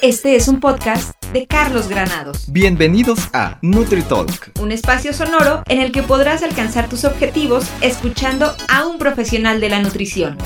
Este es un podcast de Carlos Granados. Bienvenidos a NutriTalk, un espacio sonoro en el que podrás alcanzar tus objetivos escuchando a un profesional de la nutrición.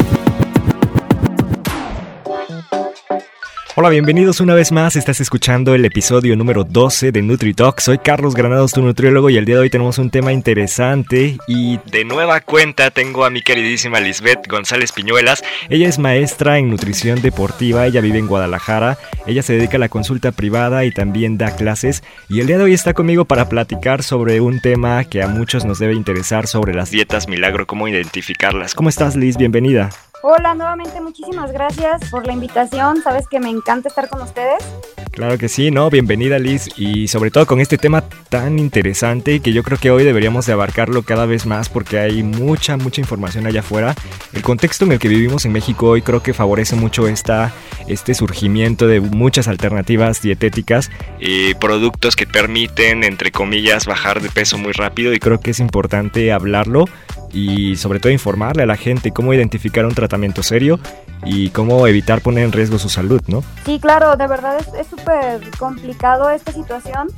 Hola, bienvenidos una vez más. Estás escuchando el episodio número 12 de NutriTalk. Soy Carlos Granados, tu nutriólogo, y el día de hoy tenemos un tema interesante. Y de nueva cuenta tengo a mi queridísima Lisbeth González Piñuelas. Ella es maestra en nutrición deportiva, ella vive en Guadalajara. Ella se dedica a la consulta privada y también da clases. Y el día de hoy está conmigo para platicar sobre un tema que a muchos nos debe interesar sobre las dietas milagro, cómo identificarlas. ¿Cómo estás, Liz? Bienvenida. Hola, nuevamente muchísimas gracias por la invitación. Sabes que me encanta estar con ustedes. Claro que sí, ¿no? Bienvenida Liz y sobre todo con este tema tan interesante que yo creo que hoy deberíamos de abarcarlo cada vez más porque hay mucha, mucha información allá afuera. El contexto en el que vivimos en México hoy creo que favorece mucho esta, este surgimiento de muchas alternativas dietéticas y productos que permiten, entre comillas, bajar de peso muy rápido y creo que es importante hablarlo y sobre todo informarle a la gente cómo identificar un tratamiento serio y cómo evitar poner en riesgo su salud, ¿no? Sí, claro, de verdad es súper complicado esta situación,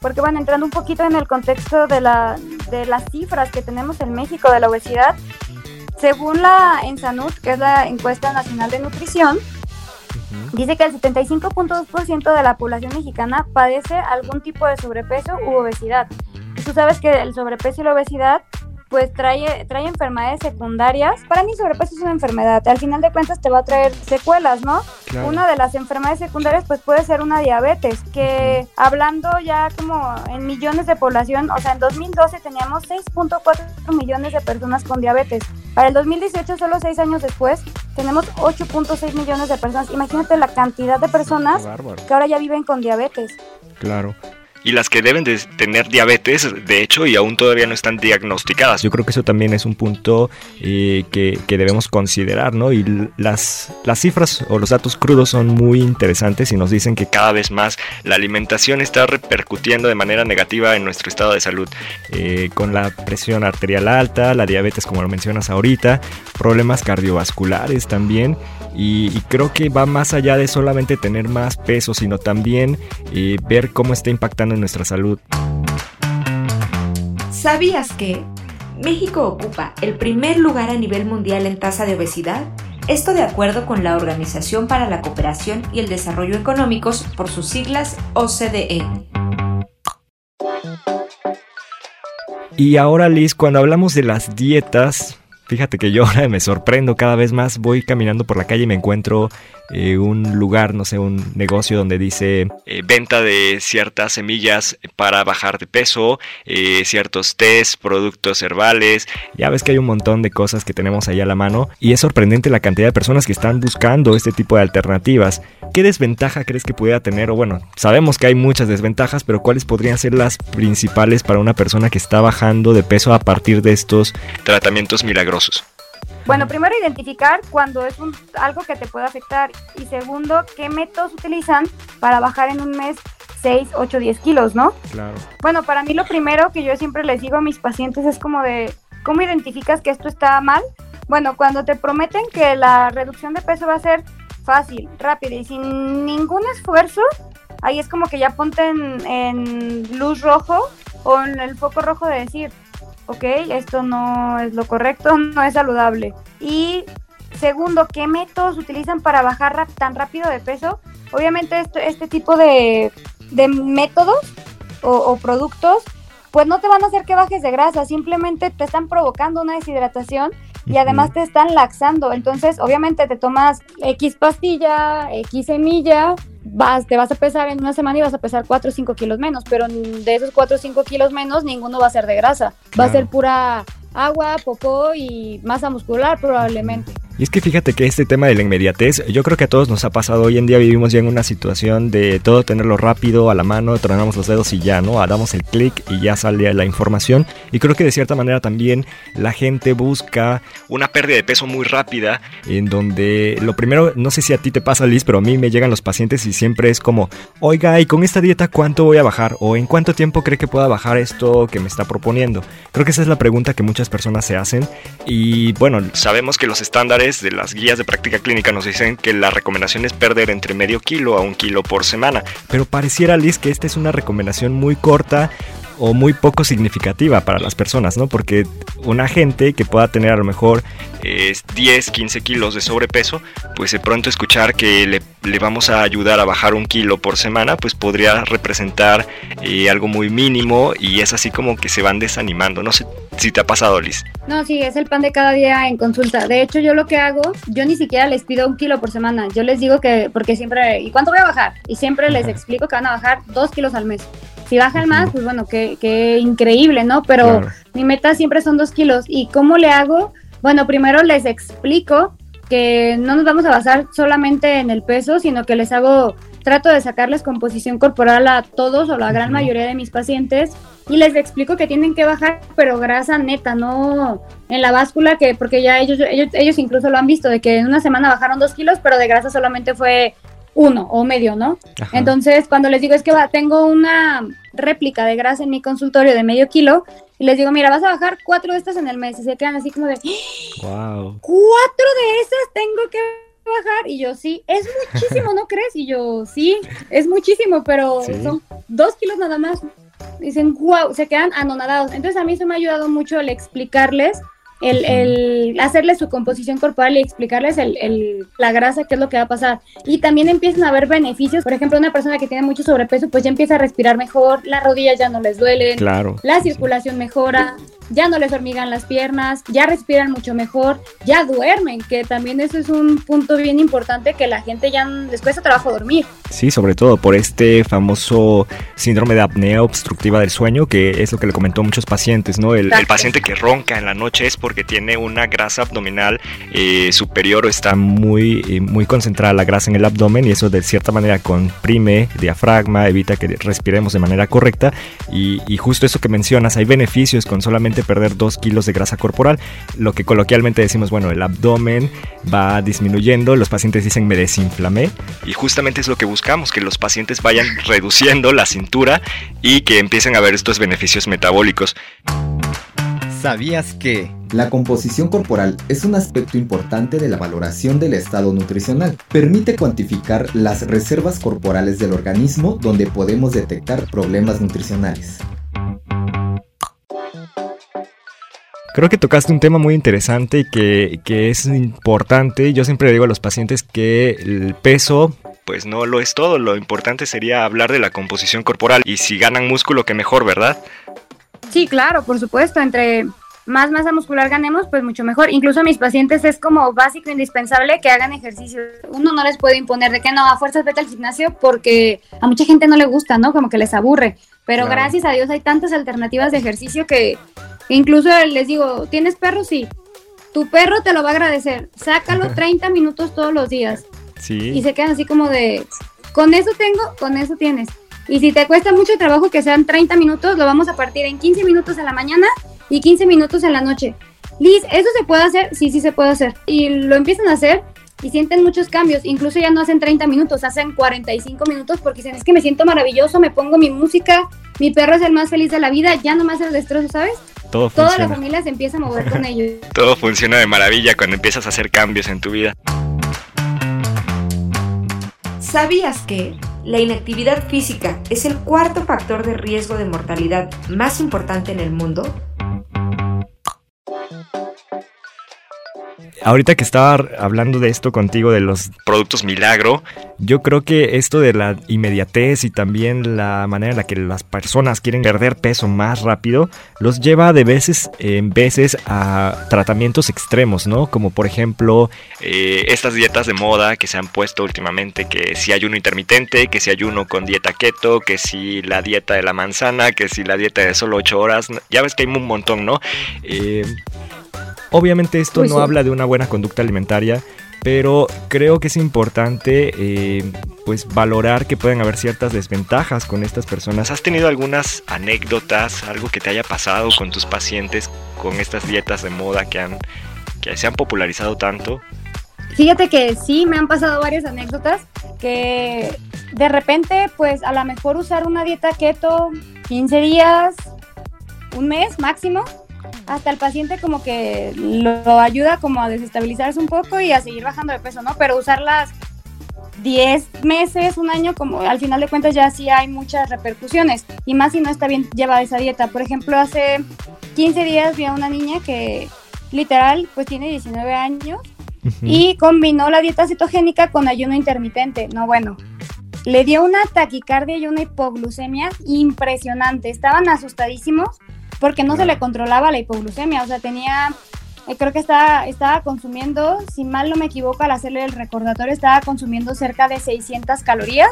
porque bueno, entrando un poquito en el contexto de, la, de las cifras que tenemos en México de la obesidad, según la ENSANUT, que es la encuesta nacional de nutrición, dice que el 75.2% de la población mexicana padece algún tipo de sobrepeso u obesidad. Y tú sabes que el sobrepeso y la obesidad pues trae, trae enfermedades secundarias. Para mí sobrepeso es una enfermedad, al final de cuentas te va a traer secuelas, ¿no? Una de las enfermedades secundarias pues puede ser una diabetes, que hablando ya como en millones de población, o sea, en 2012 teníamos 6.4 millones de personas con diabetes. Para el 2018, solo seis años después, tenemos 8.6 millones de personas. Imagínate la cantidad de personas que ahora ya viven con diabetes. Claro y las que deben de tener diabetes, de hecho, y aún todavía no están diagnosticadas. Yo creo que eso también es un punto eh, que, debemos considerar, ¿no? Y las, las cifras o los datos crudos son muy interesantes y nos dicen que cada vez más la alimentación está repercutiendo de manera negativa en nuestro estado de salud, eh, con la presión arterial alta, la diabetes, como lo mencionas ahorita, problemas cardiovasculares también, y, creo que va más allá de solamente tener más peso, sino también eh, ver cómo está impactando en nuestra salud. ¿Sabías que México ocupa el primer lugar a nivel mundial en tasa de obesidad? Esto de acuerdo con la Organización para la Cooperación y el Desarrollo Económicos, por sus siglas OCDE. Y ahora Liz, cuando hablamos de las dietas, fíjate que yo ahora me sorprendo cada vez más, voy caminando por la calle y me encuentro eh, un lugar, no sé, un negocio donde dice eh, venta de ciertas semillas para bajar de peso, eh, ciertos test, productos herbales. Ya ves que hay un montón de cosas que tenemos ahí a la mano y es sorprendente la cantidad de personas que están buscando este tipo de alternativas. ¿Qué desventaja crees que pudiera tener? O bueno, sabemos que hay muchas desventajas, pero ¿cuáles podrían ser las principales para una persona que está bajando de peso a partir de estos tratamientos milagrosos? Bueno, primero identificar cuando es un, algo que te puede afectar y segundo, qué métodos utilizan para bajar en un mes 6, 8, 10 kilos, ¿no? Claro. Bueno, para mí lo primero que yo siempre les digo a mis pacientes es como de, ¿cómo identificas que esto está mal? Bueno, cuando te prometen que la reducción de peso va a ser fácil, rápida y sin ningún esfuerzo, ahí es como que ya ponte en, en luz rojo o en el foco rojo de decir, ok, esto no es lo correcto, no es saludable. Y segundo, ¿qué métodos utilizan para bajar tan rápido de peso? Obviamente este, este tipo de, métodos o, productos, pues no te van a hacer que bajes de grasa, simplemente te están provocando una deshidratación y además te están laxando. Entonces, obviamente te tomas X pastilla, X semilla vas, te vas a pesar en una semana y vas a pesar 4 o 5 kilos menos, pero de esos 4 o 5 kilos menos, ninguno va a ser de grasa, va a ser pura agua, popó y masa muscular probablemente. Y es que fíjate que este tema de la inmediatez, yo creo que a todos nos ha pasado. Hoy en día vivimos ya en una situación de todo tenerlo rápido a la mano, tronamos los dedos y ya, ¿no? Damos el clic y ya sale la información. Y creo que de cierta manera también la gente busca una pérdida de peso muy rápida, en donde lo primero, no sé si a ti te pasa, Liz, pero a mí me llegan los pacientes y siempre es como, oiga, ¿y con esta dieta cuánto voy a bajar? ¿O en cuánto tiempo cree que pueda bajar esto que me está proponiendo? Creo que esa es la pregunta que muchas personas se hacen. Y bueno, sabemos que los estándares de las guías de práctica clínica nos dicen que la recomendación es perder entre medio kilo a un kilo por semana. Pero pareciera, Liz, que esta es una recomendación muy corta o muy poco significativa para las personas, ¿no? Porque una gente que pueda tener a lo mejor 10, 15 kilos de sobrepeso, pues de pronto escuchar que le, le, vamos a ayudar a bajar un kilo por semana, pues podría representar eh, algo muy mínimo y es así como que se van desanimando. No sé si te ha pasado, Liz. No, sí, es el pan de cada día en consulta. De hecho, yo lo que hago, yo ni siquiera les pido un kilo por semana. Yo les digo que, porque siempre, ¿y cuánto voy a bajar? Y siempre les explico que van a bajar dos kilos al mes. Si bajan más, pues bueno, qué, increíble, ¿no? Pero mi meta siempre son dos kilos. ¿Y cómo le hago? Bueno, primero les explico que no nos vamos a basar solamente en el peso, sino que les hago, trato de sacarles composición corporal a todos o la gran mayoría de mis pacientes y les explico que tienen que bajar, pero grasa neta, no en la báscula, que porque ya ellos, ellos, ellos incluso lo han visto, de que en una semana bajaron dos kilos, pero de grasa solamente fue uno o medio, ¿no? Entonces, cuando les digo es que va, tengo una réplica de grasa en mi consultorio de medio kilo y les digo, mira, vas a bajar cuatro de estas en el mes y se quedan así como de, wow. cuatro de esas tengo que bajar y yo sí, es muchísimo, ¿no crees? Y yo sí, es muchísimo, pero son dos kilos nada más. Dicen, wow, se quedan anonadados. Entonces a mí eso me ha ayudado mucho el explicarles el, el, hacerles su composición corporal y explicarles el, el, la grasa, qué es lo que va a pasar. Y también empiezan a ver beneficios. Por ejemplo, una persona que tiene mucho sobrepeso, pues ya empieza a respirar mejor, las rodillas ya no les duelen, claro. la circulación mejora, ya no les hormigan las piernas, ya respiran mucho mejor, ya duermen, que también eso es un punto bien importante que la gente ya les cuesta trabajo dormir. Sí, sobre todo por este famoso síndrome de apnea obstructiva del sueño, que es lo que le comentó a muchos pacientes, ¿no? El, paciente que ronca en la noche es porque tiene una grasa abdominal eh, superior o está muy, eh, muy concentrada la grasa en el abdomen y eso de cierta manera comprime diafragma, evita que respiremos de manera correcta y, y justo eso que mencionas, hay beneficios con solamente perder 2 kilos de grasa corporal, lo que coloquialmente decimos, bueno, el abdomen va disminuyendo, los pacientes dicen me desinflamé y justamente es lo que buscamos, que los pacientes vayan reduciendo la cintura y que empiecen a ver estos beneficios metabólicos. ¿Sabías que? La composición corporal es un aspecto importante de la valoración del estado nutricional. Permite cuantificar las reservas corporales del organismo donde podemos detectar problemas nutricionales. Creo que tocaste un tema muy interesante y que, que, es importante. Yo siempre digo a los pacientes que el peso, pues no lo es todo. Lo importante sería hablar de la composición corporal. Y si ganan músculo, que mejor, ¿verdad? Sí, claro, por supuesto. Entre más masa muscular ganemos, pues mucho mejor. Incluso a mis pacientes es como básico, indispensable que hagan ejercicio. Uno no les puede imponer de que no, a fuerzas vete al gimnasio porque a mucha gente no le gusta, ¿no? Como que les aburre. Pero gracias a Dios hay tantas alternativas de ejercicio que Incluso les digo, ¿tienes perro? Sí. Tu perro te lo va a agradecer. Sácalo 30 minutos todos los días. Sí. Y se quedan así como de, con eso tengo, con eso tienes. Y si te cuesta mucho trabajo que sean 30 minutos, lo vamos a partir en 15 minutos en la mañana y 15 minutos en la noche. Liz, ¿eso se puede hacer? Sí, sí se puede hacer. Y lo empiezan a hacer y sienten muchos cambios. Incluso ya no hacen 30 minutos, hacen 45 minutos porque dicen, es que me siento maravilloso, me pongo mi música, mi perro es el más feliz de la vida, ya no más el destrozo, ¿sabes? Todo Toda la familia se empieza a mover con ellos. Todo funciona de maravilla cuando empiezas a hacer cambios en tu vida. ¿Sabías que la inactividad física es el cuarto factor de riesgo de mortalidad más importante en el mundo? Ahorita que estaba hablando de esto contigo, de los productos milagro, yo creo que esto de la inmediatez y también la manera en la que las personas quieren perder peso más rápido, los lleva de veces en veces a tratamientos extremos, ¿no? Como por ejemplo eh, estas dietas de moda que se han puesto últimamente, que si ayuno intermitente, que si ayuno con dieta keto, que si la dieta de la manzana, que si la dieta de solo 8 horas, ya ves que hay un montón, ¿no? Eh, Obviamente esto no habla de una buena conducta alimentaria, pero creo que es importante eh, pues valorar que pueden haber ciertas desventajas con estas personas. ¿Has tenido algunas anécdotas, algo que te haya pasado con tus pacientes con estas dietas de moda que, han, que se han popularizado tanto? Fíjate que sí, me han pasado varias anécdotas que de repente pues a lo mejor usar una dieta keto 15 días, un mes máximo, hasta el paciente como que lo ayuda como a desestabilizarse un poco y a seguir bajando de peso, ¿no? Pero usarlas 10 meses, un año, como al final de cuentas ya sí hay muchas repercusiones. Y más si no está bien llevada esa dieta. Por ejemplo, hace 15 días vi a una niña que literal pues tiene 19 años y combinó la dieta cetogénica con ayuno intermitente. No, bueno, le dio una taquicardia y una hipoglucemia impresionante. Estaban asustadísimos porque no se le controlaba la hipoglucemia. O sea, tenía, eh, creo que estaba, estaba consumiendo, si mal no me equivoco, al hacerle el recordatorio, estaba consumiendo cerca de 600 calorías.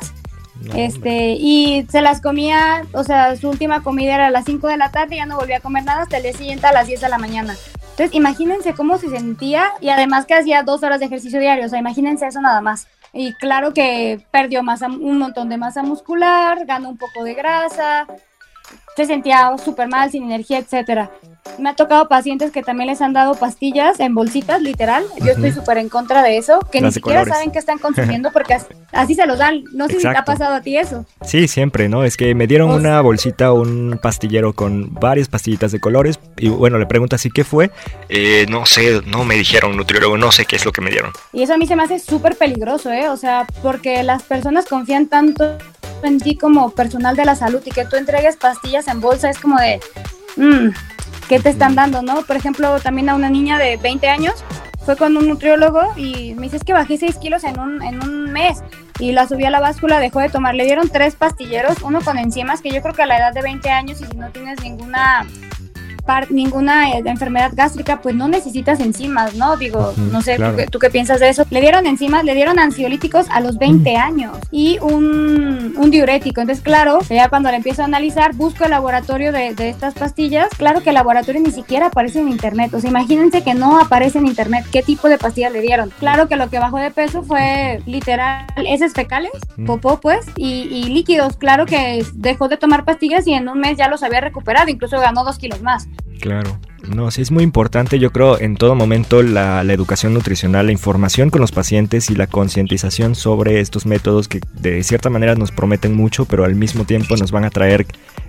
este, y se las comía, o sea, su última comida era a las 5 de la tarde, ya no volvía a comer nada hasta el día siguiente a las 10 de la mañana. Entonces, imagínense cómo se sentía y además que hacía dos horas de ejercicio diario, o sea, imagínense eso nada más. Y claro que perdió masa, un montón de masa muscular, ganó un poco de grasa, se sentía súper mal, sin energía, etcétera. Me ha tocado pacientes que también les han dado pastillas en bolsitas, literal. Yo estoy súper en contra de eso, que ni siquiera saben qué están consumiendo porque así, se los dan. No sé si te ha pasado a ti eso. Sí, siempre, ¿no? Es que me dieron una bolsita, un pastillero con varias pastillitas de colores y bueno, le pregunto así, ¿qué fue? Eh, no sé, no me dijeron, nutriólogo, no sé qué es lo que me dieron. Y eso a mí se me hace súper peligroso, ¿eh? O sea, porque las personas confían tanto en ti como personal de la salud y que tú entregues pastillas en bolsa es como de, mmm, ¿qué te están dando, no? Por ejemplo, también a una niña de 20 años fue con un nutriólogo y me dice es que bajé 6 kilos en un, en un mes y la subí a la báscula, dejó de tomar. Le dieron tres pastilleros, uno con enzimas, que yo creo que a la edad de 20 años y si no tienes ninguna ninguna eh, enfermedad gástrica, pues no necesitas enzimas, ¿no? Digo, no sé, ¿tú, qué piensas de eso? Le dieron enzimas, le dieron ansiolíticos a los 20 años y un, un, diurético. Entonces, claro, ya cuando le empiezo a analizar, busco el laboratorio de, de, estas pastillas. Claro que el laboratorio ni siquiera aparece en internet. O sea, imagínense que no aparece en internet qué tipo de pastillas le dieron. Claro que lo que bajó de peso fue literal heces fecales, popó, pues, y, y líquidos. Claro que dejó de tomar pastillas y en un mes ya los había recuperado, incluso ganó dos kilos más. Claro. No, sí es muy importante, yo creo, en todo momento la, educación nutricional, la información con los pacientes y la concientización sobre estos métodos que de cierta manera nos prometen mucho, pero al mismo tiempo nos van a traer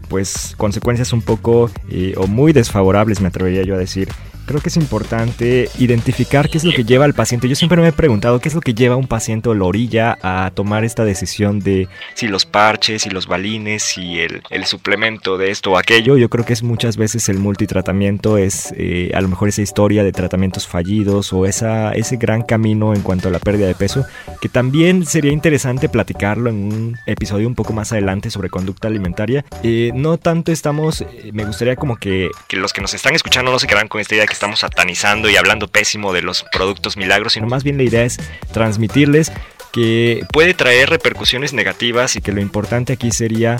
pues consecuencias un poco eh, o muy desfavorables, me atrevería yo a decir, creo que es importante identificar qué es lo que lleva al paciente. Yo siempre me he preguntado qué es lo que lleva a un paciente o la orilla a tomar esta decisión de si los parches, si los balines, si el, suplemento de esto o aquello. Yo creo que es muchas veces el multitratamiento, es eh, a lo mejor esa historia de tratamientos fallidos o esa, ese gran camino en cuanto a la pérdida de peso, que también sería interesante platicarlo en un episodio un poco más adelante sobre conducta alimentaria. Eh, no tanto estamos, eh, me gustaría como que, que los que nos están escuchando no se quedan con esta idea que estamos satanizando y hablando pésimo de los productos milagros, sino más bien la idea es transmitirles que puede traer repercusiones negativas y que lo importante aquí sería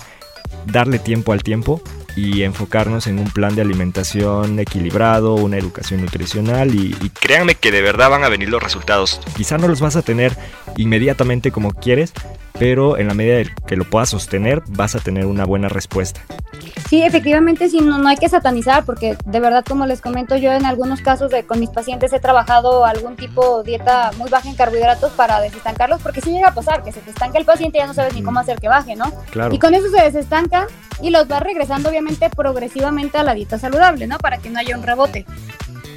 darle tiempo al tiempo y enfocarnos en un plan de alimentación equilibrado, una educación nutricional y, créanme que de verdad van a venir los resultados. Quizá no los vas a tener inmediatamente como quieres, pero en la medida que lo puedas sostener vas a tener una buena respuesta. Sí, efectivamente, sí, no, no hay que satanizar, porque de verdad, como les comento, yo en algunos casos de, con mis pacientes he trabajado algún tipo de dieta muy baja en carbohidratos para desestancarlos, porque sí llega a pasar, que se te estanca el paciente y ya no sabes ni cómo hacer que baje, ¿no? Claro. Y con eso se desestancan y los va regresando, obviamente, progresivamente a la dieta saludable, ¿no? Para que no haya un rebote.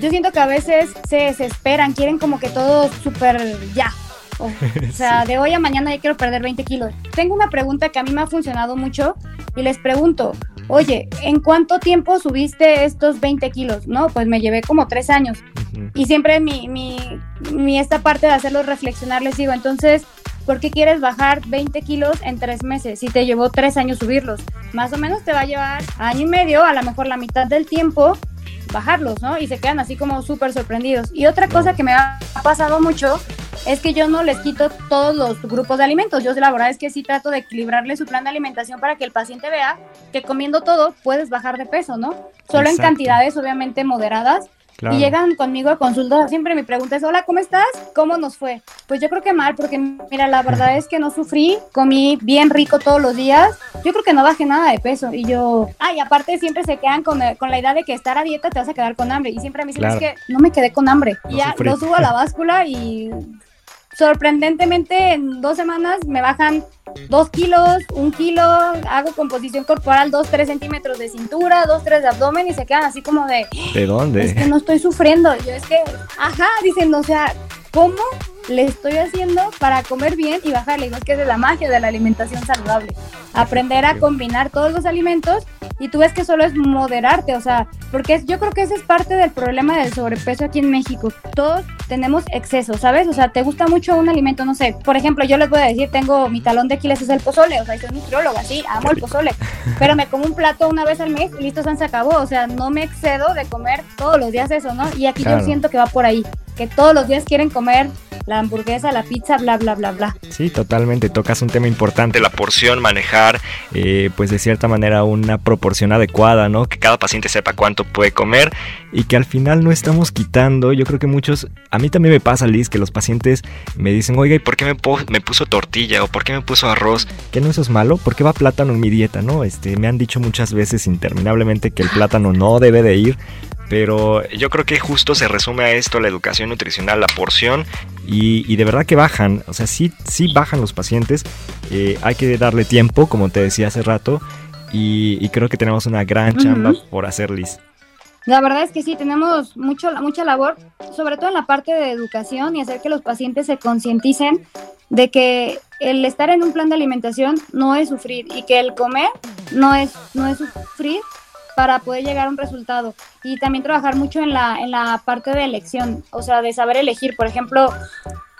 Yo siento que a veces se desesperan, quieren como que todo súper ya, o, sea, de hoy a mañana ya quiero perder 20 kilos. Tengo una pregunta que a mí me ha funcionado mucho y les pregunto, oye, ¿en cuánto tiempo subiste estos 20 kilos? No, pues me llevé como tres años. Y siempre mi, mi, mi, esta parte de hacerlos reflexionar, les digo, entonces, ¿por qué quieres bajar 20 kilos en tres meses si te llevó tres años subirlos? Más o menos te va a llevar año y medio, a lo mejor la mitad del tiempo, bajarlos, ¿no? Y se quedan así como súper sorprendidos. Y otra cosa que me ha pasado mucho es que yo no les quito todos los grupos de alimentos. Yo la verdad es que sí trato de equilibrarle su plan de alimentación para que el paciente vea que comiendo todo puedes bajar de peso, ¿no? Solo en cantidades obviamente moderadas y llegan conmigo a consulta. Siempre mi pregunta es, hola, ¿cómo estás? ¿Cómo nos fue? Pues yo creo que mal, porque mira, la verdad es que no sufrí, comí bien rico todos los días. Yo creo que no bajé nada de peso. Y yo, ay, aparte siempre se quedan con, con, la idea de que estar a dieta te vas a quedar con hambre. Y siempre me dicen, es que no me quedé con hambre. y ya lo subo a la báscula y sorprendentemente en dos semanas me bajan dos kilos, un kilo, hago composición corporal, dos, tres centímetros de cintura, dos, tres de abdomen y se quedan así como de... ¿De dónde? Es que no estoy sufriendo. Yo es que, ajá, dicen, o sea, ¿cómo le estoy haciendo para comer bien y bajarle? Y no es que es de la magia de la alimentación saludable. Aprender a combinar todos los alimentos y tú ves que solo es moderarte, o sea, porque yo creo que ese es parte del problema del sobrepeso aquí en México. Todos tenemos exceso, ¿sabes? O sea, te gusta mucho un alimento, no sé, por ejemplo, yo les voy a decir, tengo mi talón de Aquiles es el pozole, o sea, soy nutrióloga, sí, amo el pozole, pero me como un plato una vez al mes y listo, se acabó, o sea, no me excedo de comer todos los días eso, ¿no? Y aquí yo siento que va por ahí, que todos los días quieren comer la hamburguesa, la pizza, bla, bla, bla, bla. Sí, totalmente. Tocas un tema importante, la porción, manejar, eh, pues de cierta manera una proporción adecuada, ¿no? Que cada paciente sepa cuánto puede comer y que al final no estamos quitando. Yo creo que muchos, a mí también me pasa, Liz, que los pacientes me dicen, oiga, ¿y por qué me, me puso tortilla o por qué me puso arroz? Que no eso es malo, ¿por qué va plátano en mi dieta, no? Este, me han dicho muchas veces interminablemente que el plátano no debe de ir pero yo creo que justo se resume a esto la educación nutricional, la porción y, de verdad que bajan, o sea, sí, sí bajan los pacientes, eh, hay que darle tiempo, como te decía hace rato, y, creo que tenemos una gran chamba por hacer, Liz. La verdad es que sí, tenemos mucho, mucha labor, sobre todo en la parte de educación y hacer que los pacientes se concienticen de que el estar en un plan de alimentación no es sufrir y que el comer no es, no es sufrir, para poder llegar a un resultado. Y también trabajar mucho en la, en la parte de elección, o sea, de saber elegir. Por ejemplo,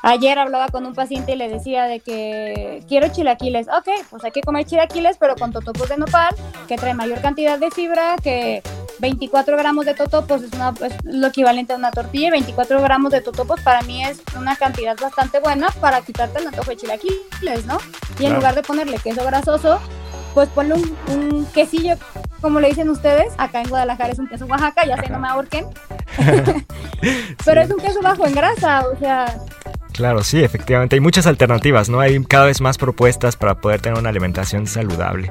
ayer hablaba con un paciente y le decía de que quiero chilaquiles. Ok, pues hay que comer chilaquiles, pero con totopos de nopal, que trae mayor cantidad de fibra, que 24 gramos de totopos es, una, lo equivalente a una tortilla y 24 gramos de totopos para mí es una cantidad bastante buena para quitarte el antojo de chilaquiles, ¿no? Y en lugar de ponerle queso grasoso, pues ponle un, un quesillo como le dicen ustedes, acá en Guadalajara es un queso Oaxaca, ya sé, no me ahorquen. Pero es un queso bajo en grasa, o sea... Claro, sí, efectivamente. Hay muchas alternativas, ¿no? Hay cada vez más propuestas para poder tener una alimentación saludable.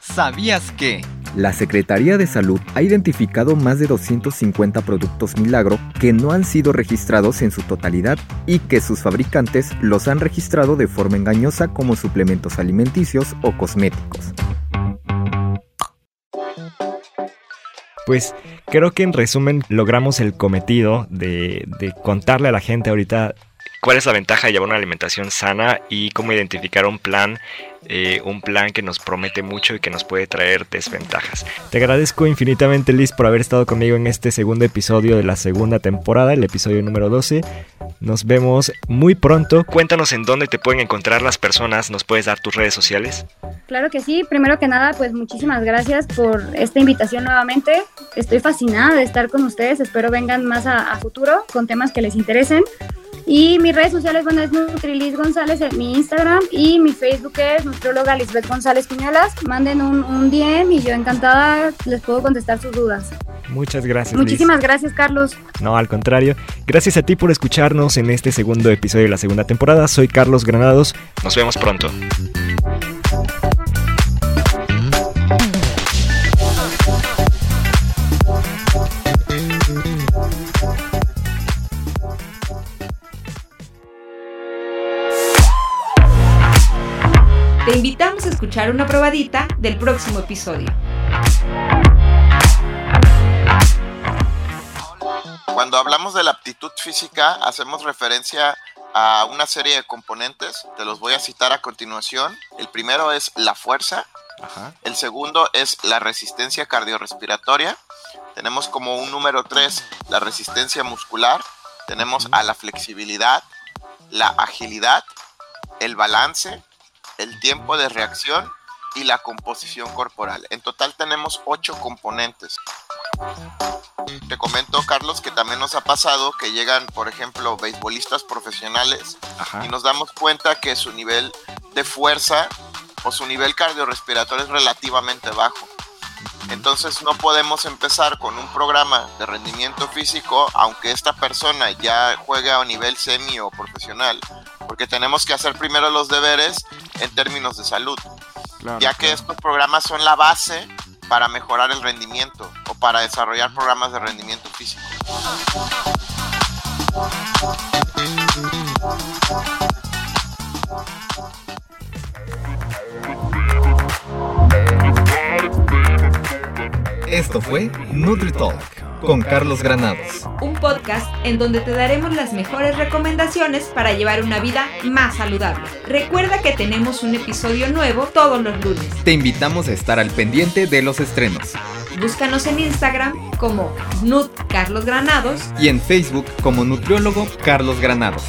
¿Sabías que? La Secretaría de Salud ha identificado más de 250 productos milagro que no han sido registrados en su totalidad y que sus fabricantes los han registrado de forma engañosa como suplementos alimenticios o cosméticos. Pues creo que en resumen logramos el cometido de, contarle a la gente ahorita cuál es la ventaja de llevar una alimentación sana y cómo identificar un plan eh, un plan que nos promete mucho y que nos puede traer desventajas. Te agradezco infinitamente Liz por haber estado conmigo en este segundo episodio de la segunda temporada, el episodio número 12. Nos vemos muy pronto. Cuéntanos en dónde te pueden encontrar las personas, ¿nos puedes dar tus redes sociales? Claro que sí, primero que nada pues muchísimas gracias por esta invitación nuevamente. Estoy fascinada de estar con ustedes, espero vengan más a futuro con temas que les interesen. Y mis redes sociales, bueno, es Nutrilis González en mi Instagram y mi Facebook es Nutrióloga Lisbeth González Piñolas. Manden un, un DM y yo encantada les puedo contestar sus dudas. Muchas gracias. Muchísimas gracias, Carlos. No, al contrario. Gracias a ti por escucharnos en este segundo episodio de la segunda temporada. Soy Carlos Granados. Nos vemos pronto. Escuchar una probadita del próximo episodio. Cuando hablamos de la aptitud física, hacemos referencia a una serie de componentes. Te los voy a citar a continuación. El primero es la fuerza. El segundo es la resistencia cardiorrespiratoria. Tenemos como un número 3 la resistencia muscular. Tenemos a la flexibilidad, la agilidad, el balance, el tiempo de reacción y la composición corporal. En total tenemos ocho componentes. Te comento, Carlos, que también nos ha pasado que llegan, por ejemplo, beisbolistas profesionales y nos damos cuenta que su nivel de fuerza o su nivel cardiorrespiratorio es relativamente bajo. Entonces no podemos empezar con un programa de rendimiento físico, aunque esta persona ya juegue a nivel semi o profesional, porque tenemos que hacer primero los deberes en términos de salud, ya que estos programas son la base para mejorar el rendimiento o para desarrollar programas de rendimiento físico. Esto fue NutriTalk con Carlos Granados. Un podcast en donde te daremos las mejores recomendaciones para llevar una vida más saludable. Recuerda que tenemos un episodio nuevo todos los lunes. Te invitamos a estar al pendiente de los estrenos. Búscanos en Instagram como Nut Carlos Granados y en Facebook como Nutriólogo Carlos Granados.